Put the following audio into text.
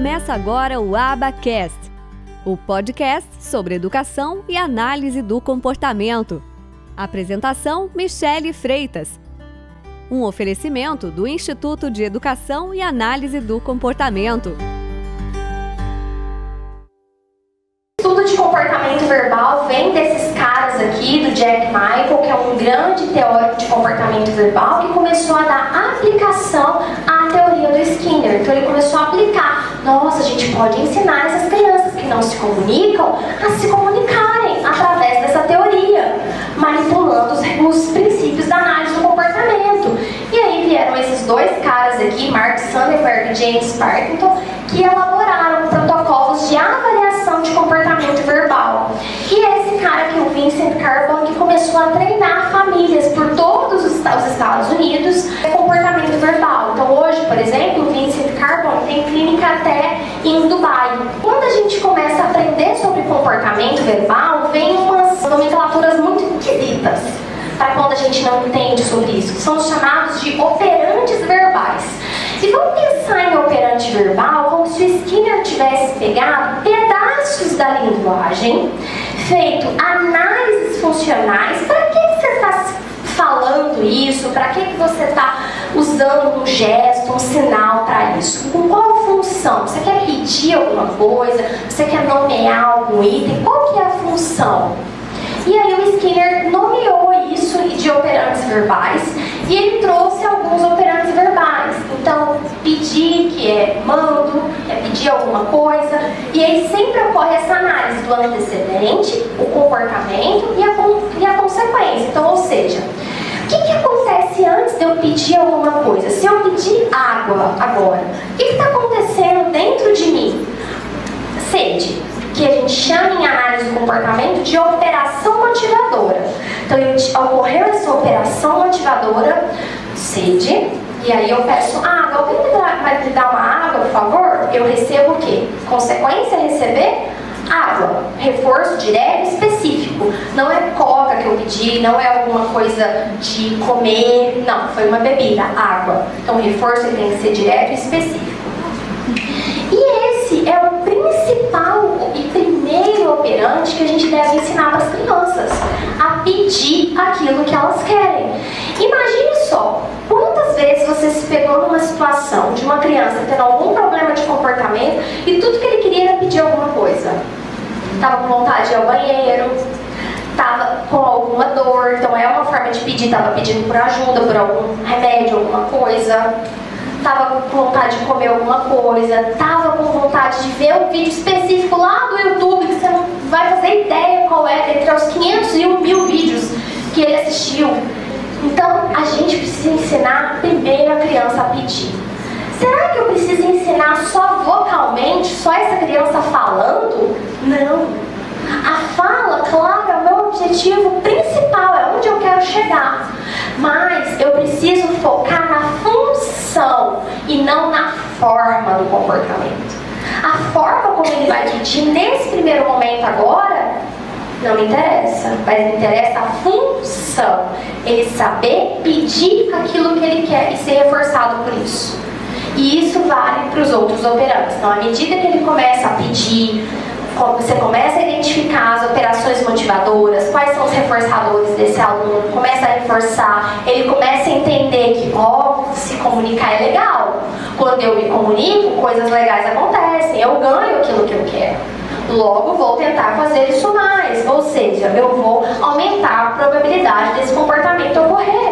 Começa agora o Abacast, o podcast sobre educação e análise do comportamento. Apresentação: Michele Freitas. Um oferecimento do Instituto de Educação e Análise do Comportamento. estudo de comportamento verbal vem desses caras aqui, do Jack Michael, que é um grande teórico de comportamento verbal, que começou a dar aplicação teoria do Skinner. Então ele começou a aplicar. Nossa, a gente pode ensinar essas crianças que não se comunicam a se comunicarem através dessa teoria, manipulando os, os princípios da análise do comportamento. E aí vieram esses dois caras aqui, Mark Sandberg e James Partington, que elaboraram protocolos de avaliação de comportamento verbal. E esse cara aqui, o Vincent Carbon, que começou a treinar famílias por todos os Estados Unidos comportamento verbal. Então hoje, por exemplo, o Vincent Carbon tem clínica até em Dubai. Quando a gente começa a aprender sobre comportamento verbal, vem umas nomenclaturas muito esquisitas para quando a gente não entende sobre isso, que são os chamados de operantes verbais. E vamos pensar em operante verbal como se o Skinner tivesse pegado pedaços da linguagem, feito análises funcionais. Para que você está falando isso? Para que você está usando um gesto, um sinal para isso? Com qual função? Você quer pedir alguma coisa? Você quer nomear algum item? Qual que é a função? E aí o Skinner nomeou isso de operantes verbais e ele trouxe alguns operantes verbais. Então, pedir, que é mando, é pedir alguma coisa, e aí sempre ocorre essa análise do antecedente, o comportamento e a, e a consequência. Então, ou seja, que, que acontece antes de eu pedir alguma coisa? Se eu pedir água agora, o que está acontecendo dentro de mim? Sede que a gente chama em análise do comportamento de operação motivadora. Então, ocorreu essa operação motivadora, sede, e aí eu peço água. Alguém vai me dar uma água, por favor? Eu recebo o quê? Consequência receber água. Reforço direto e específico. Não é coca que eu pedi, não é alguma coisa de comer. Não, foi uma bebida, água. Então o reforço tem que ser direto e específico. E esse é o principal e primeiro operante que a gente deve ensinar para as crianças a pedir aquilo que elas querem. Imagine só, quantas vezes você se pegou numa situação de uma criança tendo algum problema de comportamento e tudo que ele queria era pedir alguma coisa. Estava com vontade de ir ao banheiro, estava com alguma dor, então é uma forma de pedir, estava pedindo por ajuda, por algum remédio, alguma coisa estava com vontade de comer alguma coisa, estava com vontade de ver um vídeo específico lá do YouTube que você não vai fazer ideia qual é, entre os 500 e 1 mil vídeos que ele assistiu. Então a gente precisa ensinar primeiro a criança a pedir. Será que eu preciso só vocalmente, só essa criança falando? Não. A fala, claro, é o meu objetivo principal, é onde eu quero chegar. Mas eu preciso focar na função e não na forma do comportamento. A forma como ele vai pedir nesse primeiro momento agora não me interessa, mas me interessa a função. Ele saber pedir aquilo que ele quer e ser reforçado por isso. E isso vale para os outros operantes. Então, à medida que ele começa a pedir, você começa a identificar as operações motivadoras, quais são os reforçadores desse aluno, começa a reforçar, ele começa a entender que, ó, se comunicar é legal. Quando eu me comunico, coisas legais acontecem, eu ganho aquilo que eu quero. Logo, vou tentar fazer isso mais, ou seja, eu vou aumentar a probabilidade desse comportamento ocorrer.